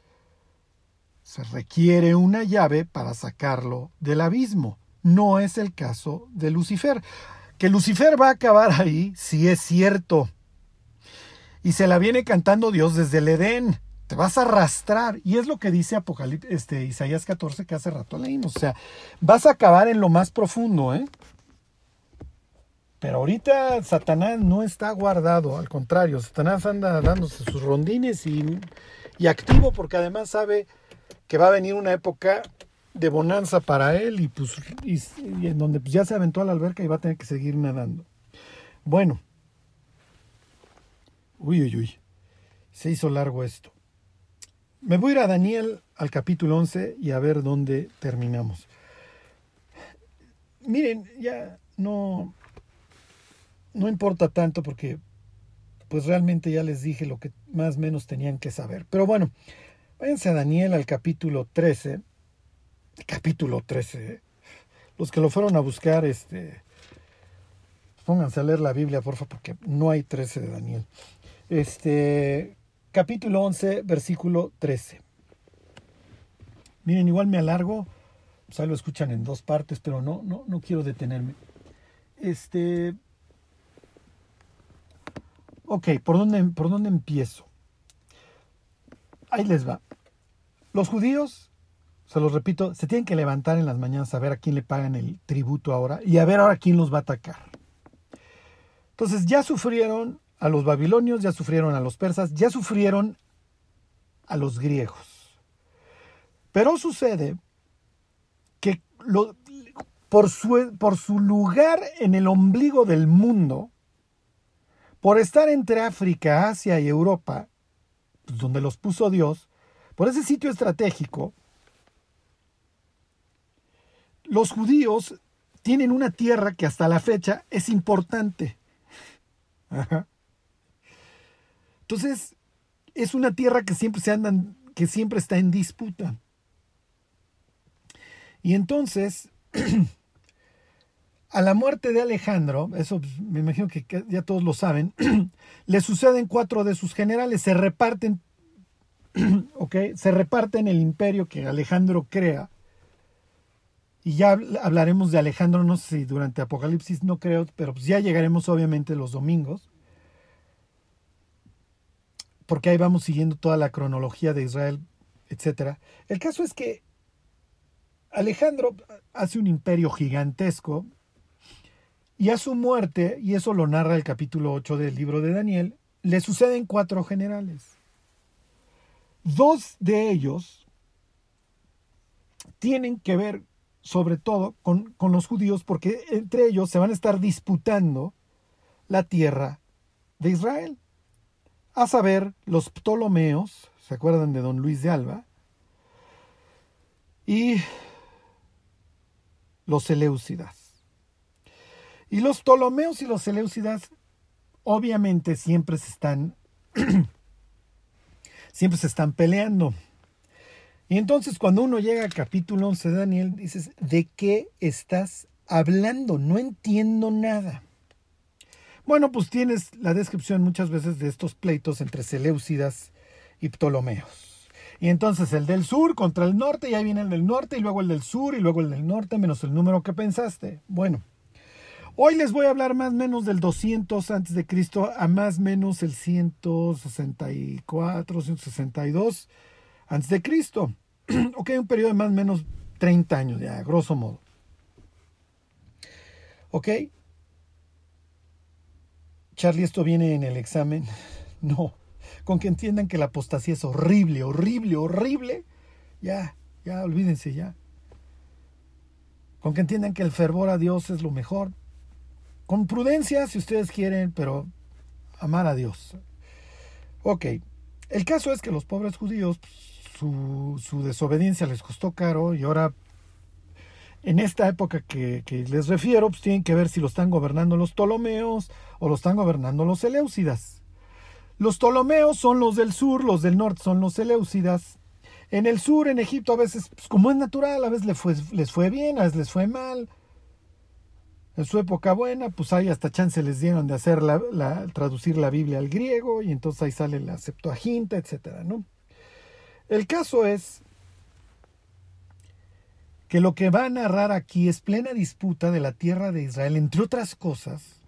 Se requiere una llave para sacarlo del abismo. No es el caso de Lucifer. Que Lucifer va a acabar ahí, sí es cierto. Y se la viene cantando Dios desde el Edén. Te vas a arrastrar. Y es lo que dice Apocalipsis, este, Isaías 14 que hace rato leímos. O sea, vas a acabar en lo más profundo, ¿eh? Pero ahorita Satanás no está guardado, al contrario, Satanás anda dándose sus rondines y, activo porque además sabe que va a venir una época de bonanza para él y pues y, en donde pues ya se aventó a la alberca y va a tener que seguir nadando. Bueno, uy, uy, uy, se hizo largo esto. Me voy a ir a Daniel al capítulo 11 y a ver dónde terminamos. Miren, ya no, no importa tanto porque pues realmente ya les dije lo que más o menos tenían que saber. Pero bueno, váyanse a Daniel al capítulo 13. Capítulo 13. ¿eh? Los que lo fueron a buscar, este, pónganse a leer la Biblia, por favor, porque no hay 13 de Daniel. Este, capítulo 11, versículo 13. Miren, igual me alargo, pues ahí lo escuchan en dos partes, pero no, no, no quiero detenerme. Este, Ok, ¿por dónde, ¿por dónde empiezo? Ahí les va. Los judíos, se los repito, se tienen que levantar en las mañanas a ver a quién le pagan el tributo ahora y a ver ahora quién los va a atacar. Entonces ya sufrieron a los babilonios, ya sufrieron a los persas, ya sufrieron a los griegos. Pero sucede que por, su, por su lugar en el ombligo del mundo, por estar entre África, Asia y Europa, pues, donde los puso Dios, por ese sitio estratégico, los judíos tienen una tierra que hasta la fecha es importante. Entonces, es una tierra que siempre se andan, que siempre está en disputa. Y entonces, A la muerte de Alejandro, eso pues, me imagino que ya todos lo saben, le suceden cuatro de sus generales, se reparten, ¿ok? Se reparten el imperio que Alejandro crea. Y ya hablaremos de Alejandro, no sé si durante Apocalipsis, no creo, pero pues ya llegaremos obviamente los domingos. Porque ahí vamos siguiendo toda la cronología de Israel, etc. El caso es que Alejandro hace un imperio gigantesco, y a su muerte, y eso lo narra el capítulo 8 del libro de Daniel, le suceden cuatro generales. Dos de ellos tienen que ver sobre todo con, con los judíos porque entre ellos se van a estar disputando la tierra de Israel. A saber, los Ptolomeos, ¿se acuerdan de don Luis de Alba? Y los Seleucidas. Y los Ptolomeos y los Seleucidas obviamente siempre se están siempre se están peleando. Y entonces cuando uno llega al capítulo 11 de Daniel, dices, ¿de qué estás hablando? No entiendo nada. Bueno, pues tienes la descripción muchas veces de estos pleitos entre Seleucidas y Ptolomeos. Y entonces el del sur contra el norte, y ahí viene el del norte, y luego el del sur, y luego el del norte, menos el número que pensaste. Bueno, hoy les voy a hablar más o menos del 200 antes de Cristo a más o menos el 164, 162 antes de Cristo. ok, un periodo de más o menos 30 años, ya, grosso modo. ¿Ok? Charlie, esto viene en el examen. No. Con que entiendan que la apostasía es horrible, horrible, horrible. Ya, ya, olvídense ya. Con que entiendan que el fervor a Dios es lo mejor. Con prudencia, si ustedes quieren, pero amar a Dios. Ok. El caso es que los pobres judíos pues, su, desobediencia les costó caro y ahora en esta época que, les refiero, pues tienen que ver si lo están gobernando los Ptolomeos o lo están gobernando los Seleucidas. Los Ptolomeos son los del sur, los del norte son los Seleucidas. En el sur, en Egipto, a veces, pues como es natural, a veces les fue, les fue bien, a veces les fue mal. En su época buena, pues ahí hasta chance les dieron de hacer la, traducir la Biblia al griego y entonces ahí sale la Septuaginta, etcétera, ¿no? El caso es que lo que va a narrar aquí es plena disputa de la tierra de Israel, entre otras cosas,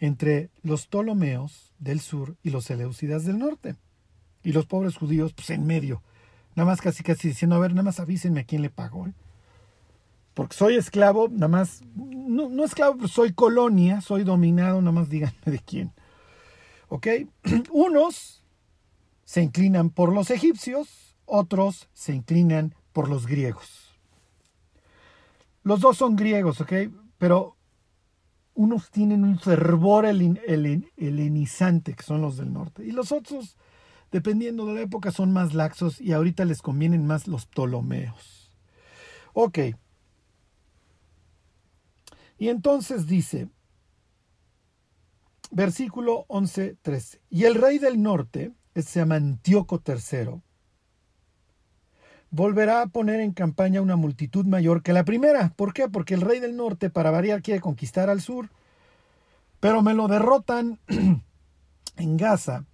entre los Ptolomeos del sur y los Seleucidas del norte. Y los pobres judíos, pues en medio. Nada más casi casi diciendo, a ver, nada más avísenme a quién le pagó. ¿eh? Porque soy esclavo, nada más, no, no esclavo, soy colonia, soy dominado, nada más díganme de quién. ¿Ok? Unos se inclinan por los egipcios, otros se inclinan por los griegos. Los dos son griegos, ¿ok? Pero unos tienen un fervor helenizante, que son los del norte, y los otros, dependiendo de la época, son más laxos y ahorita les convienen más los Ptolomeos. Ok. Y entonces dice, versículo 11, 13, y el rey del norte, se llama Antíoco III, volverá a poner en campaña una multitud mayor que la primera. ¿Por qué? Porque el rey del norte, para variar, quiere conquistar al sur, pero me lo derrotan en Gaza.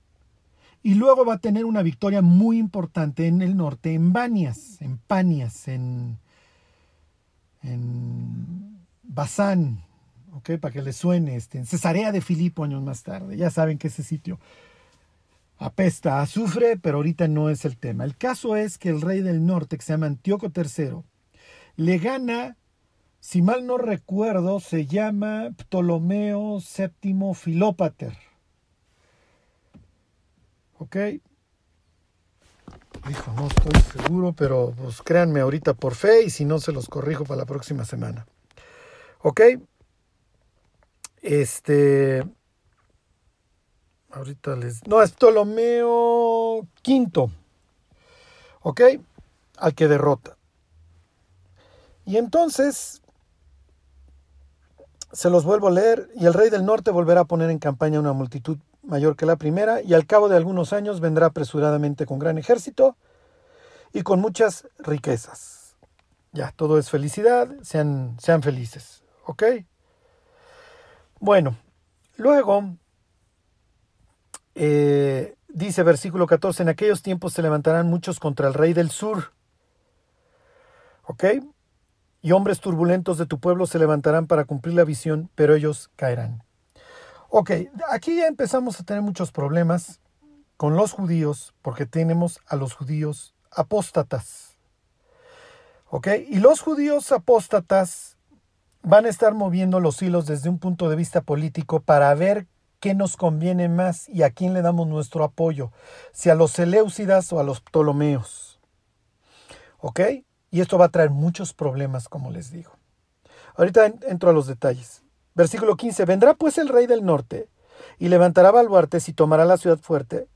Y luego va a tener una victoria muy importante en el norte, en Banias, en Panias, en, en Basán, para que le suene, este, en Cesarea de Filipo años más tarde. Ya saben que ese sitio apesta azufre, pero ahorita no es el tema. El caso es que el rey del norte, que se llama Antíoco III, le gana, si mal no recuerdo, se llama Ptolomeo VII Filópater. ¿Ok? Hijo, no estoy seguro, pero pues créanme ahorita por fe y si no se los corrijo para la próxima semana. ¿Ok? Este, Ahorita les... No, es Ptolomeo V. ¿Ok? Al que derrota. Y entonces se los vuelvo a leer, y el rey del norte volverá a poner en campaña una multitud mayor que la primera, y al cabo de algunos años vendrá apresuradamente con gran ejército y con muchas riquezas. Ya, todo es felicidad, sean, sean felices, ¿ok? Bueno, luego eh, dice versículo 14, en aquellos tiempos se levantarán muchos contra el rey del sur. ¿Ok? Y hombres turbulentos de tu pueblo se levantarán para cumplir la visión, pero ellos caerán. Ok, aquí ya empezamos a tener muchos problemas con los judíos, porque tenemos a los judíos apóstatas. ¿Ok? Y los judíos apóstatas van a estar moviendo los hilos desde un punto de vista político para ver qué nos conviene más y a quién le damos nuestro apoyo, si a los Seleucidas o a los Ptolomeos. ¿Ok? Y esto va a traer muchos problemas, como les digo. Ahorita entro a los detalles. Versículo 15. Vendrá pues el rey del norte y levantará baluartes y tomará la ciudad fuerte,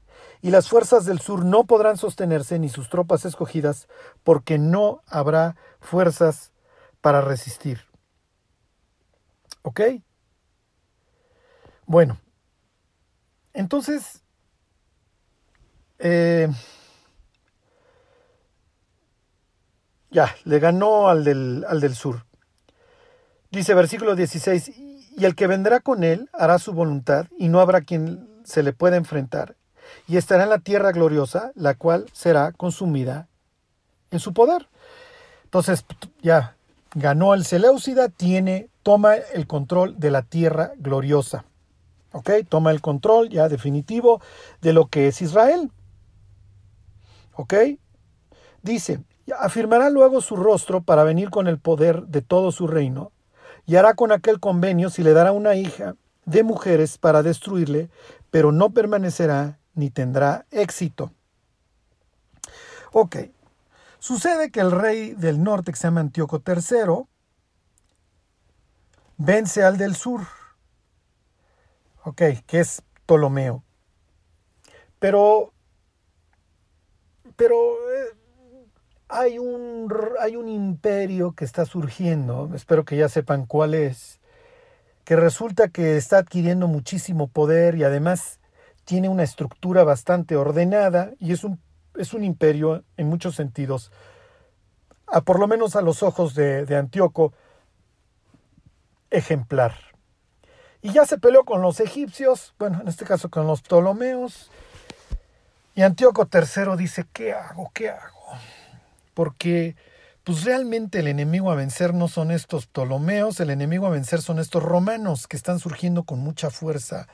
y las fuerzas del sur no podrán sostenerse ni sus tropas escogidas, porque no habrá fuerzas para resistir. ¿Ok? Bueno, entonces, eh, ya, le ganó al del, al del sur. Dice versículo 16, y el que vendrá con él hará su voluntad, y no habrá quien se le pueda enfrentar, y estará en la tierra gloriosa, la cual será consumida en su poder. Entonces, ya ganó el Seleucida, tiene, toma el control de la tierra gloriosa. ¿Ok? Toma el control ya definitivo de lo que es Israel. ¿Ok? Dice, afirmará luego su rostro para venir con el poder de todo su reino, y hará con aquel convenio si le dará una hija de mujeres para destruirle, pero no permanecerá ni tendrá éxito. Ok, sucede que el rey del norte, que se llama Antíoco III, vence al del sur, ok, que es Ptolomeo. Pero, pero eh, hay un, hay un imperio que está surgiendo, espero que ya sepan cuál es, que resulta que está adquiriendo muchísimo poder y además tiene una estructura bastante ordenada y es un, es un imperio en muchos sentidos, a, por lo menos a los ojos de, de Antíoco, ejemplar. Y ya se peleó con los egipcios, bueno, en este caso con los Ptolomeos, y Antíoco III dice, ¿qué hago? ¿Qué hago? porque pues realmente el enemigo a vencer no son estos Ptolomeos, el enemigo a vencer son estos romanos que están surgiendo con mucha fuerza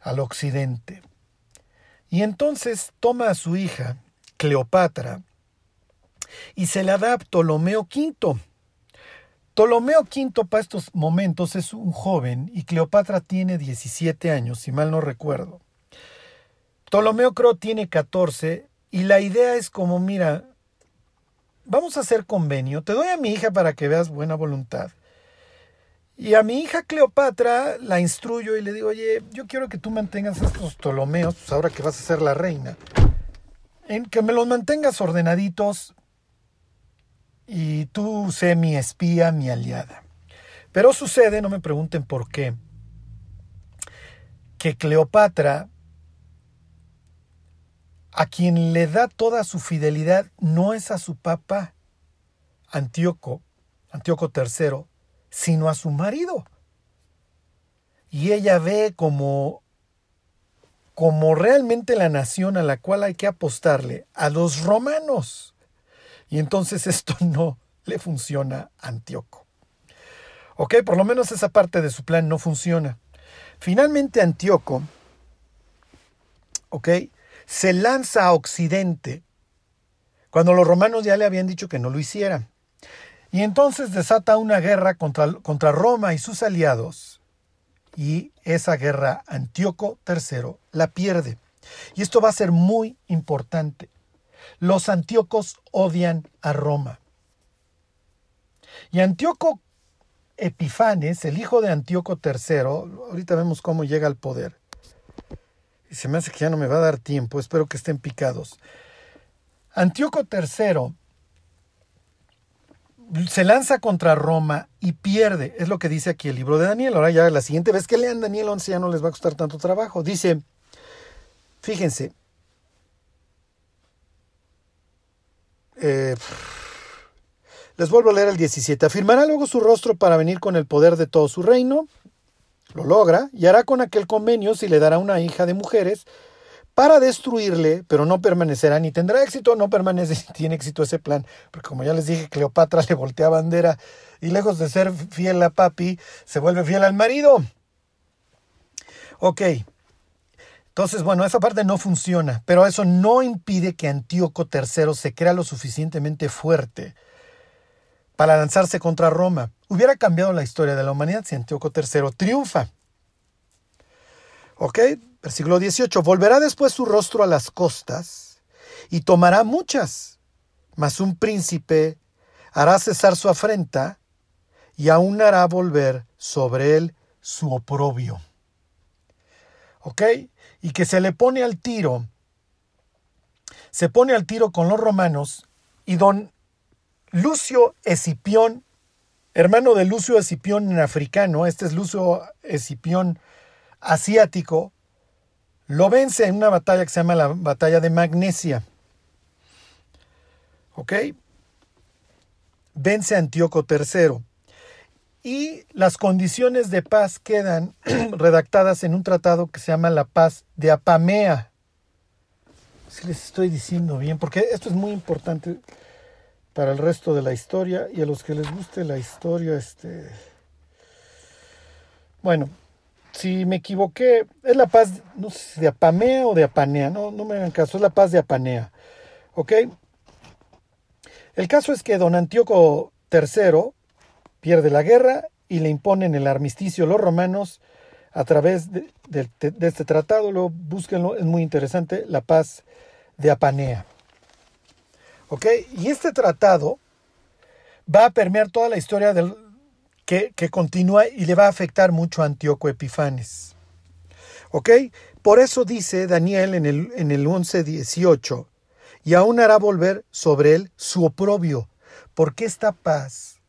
al occidente. Y entonces toma a su hija, Cleopatra, y se la da a Ptolomeo V. Ptolomeo V para estos momentos es un joven y Cleopatra tiene 17 años, si mal no recuerdo. Ptolomeo creo tiene 14 y la idea es como, mira, vamos a hacer convenio, te doy a mi hija para que veas buena voluntad. Y a mi hija Cleopatra la instruyo y le digo, oye, yo quiero que tú mantengas estos Ptolomeos, pues ahora que vas a ser la reina, en que me los mantengas ordenaditos y tú sé mi espía, mi aliada. Pero sucede, no me pregunten por qué, que Cleopatra a quien le da toda su fidelidad no es a su papá, Antíoco, Antíoco III, sino a su marido. Y ella ve como, como realmente la nación a la cual hay que apostarle, a los romanos. Y entonces esto no le funciona a Antíoco. Ok, por lo menos esa parte de su plan no funciona. Finalmente Antíoco, ok, se lanza a Occidente cuando los romanos ya le habían dicho que no lo hiciera. Y entonces desata una guerra contra, contra Roma y sus aliados. Y esa guerra Antíoco III la pierde. Y esto va a ser muy importante. Los antíocos odian a Roma. Y Antíoco Epifanes, el hijo de Antíoco III, ahorita vemos cómo llega al poder, y se me hace que ya no me va a dar tiempo, espero que estén picados. Antíoco III se lanza contra Roma y pierde, es lo que dice aquí el libro de Daniel. Ahora ya la siguiente vez que lean Daniel 11 ya no les va a costar tanto trabajo. Dice, fíjense, eh, les vuelvo a leer el 17. Afirmará luego su rostro para venir con el poder de todo su reino lo logra y hará con aquel convenio si le dará una hija de mujeres para destruirle, pero no permanecerá ni tendrá éxito, no permanece tiene éxito ese plan, porque como ya les dije, Cleopatra le voltea bandera y lejos de ser fiel a papi, se vuelve fiel al marido. Ok, entonces bueno, esa parte no funciona, pero eso no impide que Antíoco III se crea lo suficientemente fuerte para lanzarse contra Roma. Hubiera cambiado la historia de la humanidad si Antíoco III triunfa. ¿Ok? Versículo 18. Volverá después su rostro a las costas y tomará muchas, mas un príncipe hará cesar su afrenta y aún hará volver sobre él su oprobio. ¿Ok? Y que se le pone al tiro, se pone al tiro con los romanos y don Lucio Escipión, hermano de Lucio Escipión en africano, este es Lucio Escipión asiático, lo vence en una batalla que se llama la batalla de Magnesia. ¿Ok? Vence Antíoco III. Y las condiciones de paz quedan redactadas en un tratado que se llama la paz de Apamea. Si les estoy diciendo bien, porque esto es muy importante para el resto de la historia y a los que les guste la historia, este... Bueno, si me equivoqué, es la paz, no sé si de Apamea o de Apanea, no, no me hagan caso, es la paz de Apanea. ¿Ok? El caso es que don Antíoco III pierde la guerra y le imponen el armisticio los romanos a través de, este tratado. Lo búsquenlo, es muy interesante, la paz de Apanea. ¿Ok? Y este tratado va a permear toda la historia del, que, continúa y le va a afectar mucho a Antíoco Epifanes. ¿Ok? Por eso dice Daniel en el, en el 11.18, y aún hará volver sobre él su oprobio, porque esta paz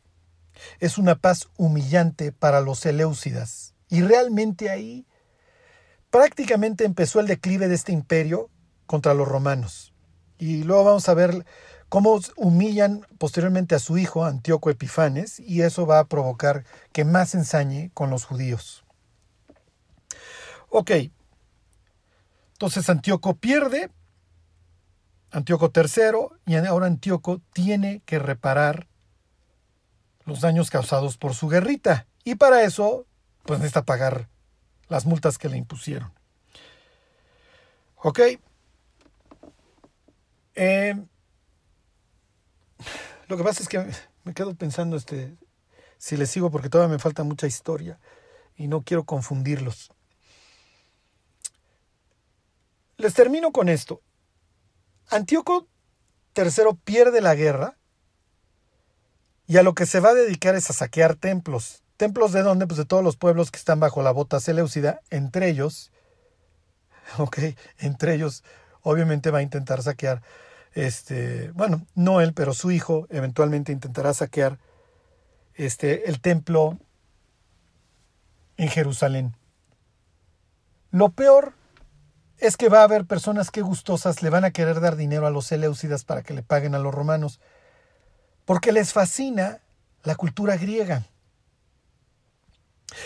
es una paz humillante para los Seleucidas. Y realmente ahí prácticamente empezó el declive de este imperio contra los romanos. Y luego vamos a ver cómo humillan posteriormente a su hijo Antíoco Epifanes y eso va a provocar que más ensañe con los judíos. Ok, entonces Antíoco pierde, Antíoco III, y ahora Antíoco tiene que reparar los daños causados por su guerrita. Y para eso, pues necesita pagar las multas que le impusieron. ¿Ok? Eh, lo que pasa es que me quedo pensando este, si les sigo porque todavía me falta mucha historia y no quiero confundirlos. Les termino con esto. Antíoco III pierde la guerra y a lo que se va a dedicar es a saquear templos. ¿Templos de dónde? Pues de todos los pueblos que están bajo la bota seleucida, entre ellos, ok, entre ellos obviamente va a intentar saquear este, bueno, no él, pero su hijo eventualmente intentará saquear este, el templo en Jerusalén. Lo peor es que va a haber personas que gustosas le van a querer dar dinero a los Seleucidas para que le paguen a los romanos, porque les fascina la cultura griega.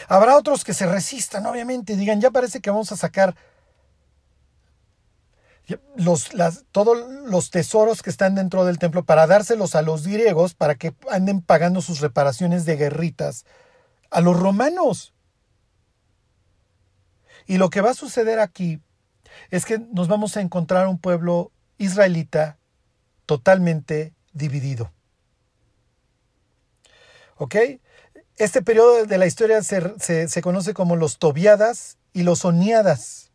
Habrá otros que se resistan, obviamente, y digan, ya parece que vamos a sacar los, todos los tesoros que están dentro del templo para dárselos a los griegos para que anden pagando sus reparaciones de guerritas a los romanos. Y lo que va a suceder aquí es que nos vamos a encontrar un pueblo israelita totalmente dividido. ¿Ok? Este periodo de la historia se, se conoce como los Tobiadas y los Oniadas.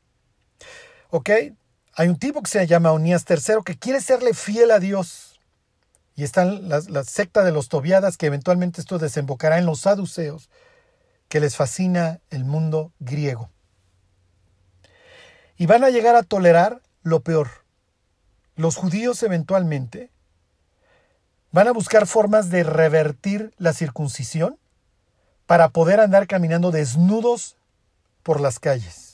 ¿Ok? Hay un tipo que se llama Onías III que quiere serle fiel a Dios. Y está la, la secta de los Tobiadas, que eventualmente esto desembocará en los saduceos, que les fascina el mundo griego. Y van a llegar a tolerar lo peor. Los judíos eventualmente van a buscar formas de revertir la circuncisión para poder andar caminando desnudos por las calles.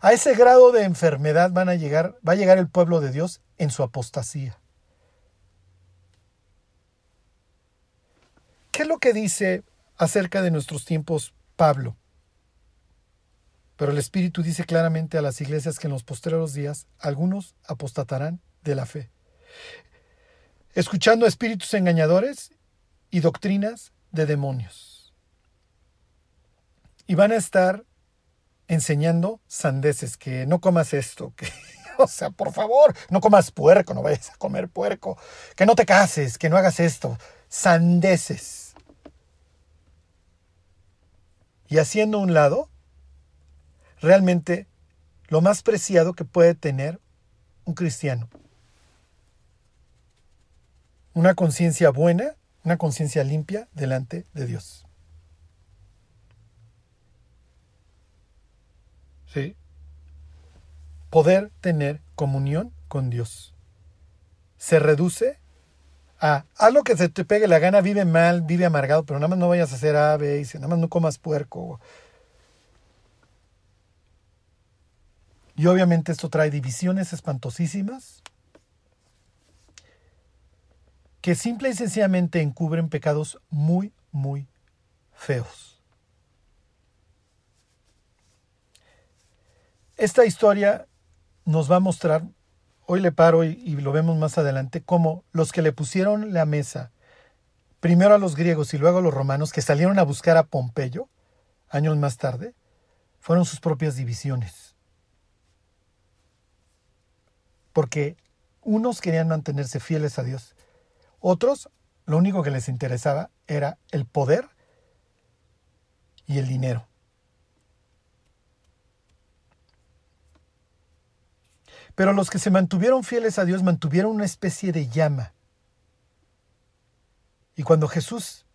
A ese grado de enfermedad van a llegar, va a llegar el pueblo de Dios en su apostasía. ¿Qué es lo que dice acerca de nuestros tiempos Pablo? Pero el Espíritu dice claramente a las iglesias que en los posteriores días algunos apostatarán de la fe, escuchando espíritus engañadores y doctrinas de demonios. Y van a estar enseñando sandeces, que no comas esto, que, o sea, por favor, no comas puerco, no vayas a comer puerco, que no te cases, que no hagas esto, sandeces. Y haciendo un lado, realmente lo más preciado que puede tener un cristiano. una conciencia buena, una conciencia limpia delante de Dios. ¿Sí? Poder tener comunión con Dios. Se reduce a haz lo que se te pegue la gana, vive mal, vive amargado, pero nada más no vayas a hacer A, B, y nada más no comas puerco. Y obviamente esto trae divisiones espantosísimas que simple y sencillamente encubren pecados muy, muy feos. Esta historia nos va a mostrar, hoy le paro y, lo vemos más adelante, cómo los que le pusieron la mesa, primero a los griegos y luego a los romanos, que salieron a buscar a Pompeyo, años más tarde, fueron sus propias divisiones. Porque unos querían mantenerse fieles a Dios otros, lo único que les interesaba era el poder y el dinero. Pero los que se mantuvieron fieles a Dios mantuvieron una especie de llama. Y cuando Jesús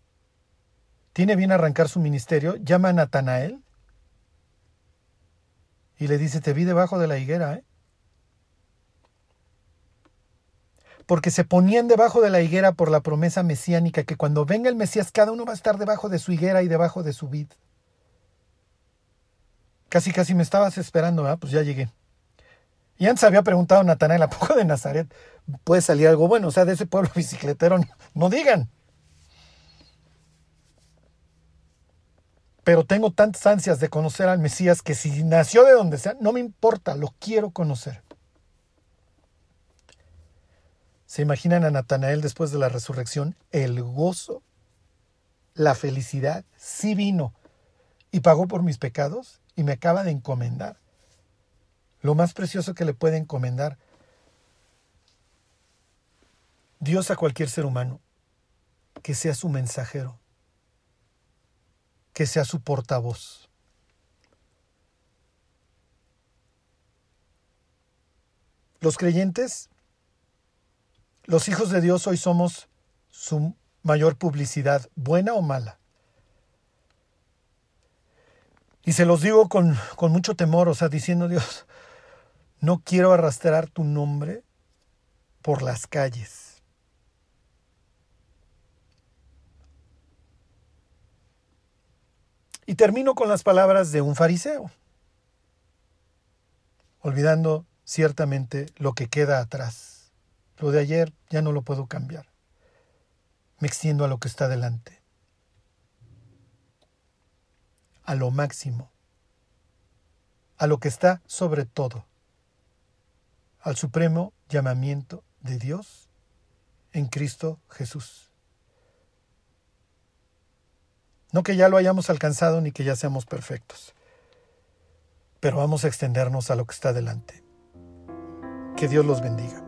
tiene bien arrancar su ministerio, llama a Natanael y le dice, te vi debajo de la higuera, ¿eh? porque se ponían debajo de la higuera por la promesa mesiánica que cuando venga el Mesías cada uno va a estar debajo de su higuera y debajo de su vid. Casi, casi me estabas esperando, ¿verdad? Pues ya llegué. Y antes había preguntado a Natanael, ¿a poco de Nazaret puede salir algo bueno? O sea, de ese pueblo bicicletero, no, no digan. Pero tengo tantas ansias de conocer al Mesías que si nació de donde sea, no me importa, lo quiero conocer. ¿Se imaginan a Natanael después de la resurrección? El gozo, la felicidad, sí vino y pagó por mis pecados y me acaba de encomendar. Lo más precioso que le puede encomendar Dios a cualquier ser humano, que sea su mensajero, que sea su portavoz. Los creyentes los hijos de Dios hoy somos su mayor publicidad, buena o mala. Y se los digo con, con mucho temor, o sea, diciendo Dios, no quiero arrastrar tu nombre por las calles. Y termino con las palabras de un fariseo, olvidando ciertamente lo que queda atrás. Lo de ayer ya no lo puedo cambiar. Me extiendo a lo que está delante. A lo máximo. A lo que está sobre todo. Al supremo llamamiento de Dios en Cristo Jesús. No que ya lo hayamos alcanzado ni que ya seamos perfectos, pero vamos a extendernos a lo que está delante. Que Dios los bendiga.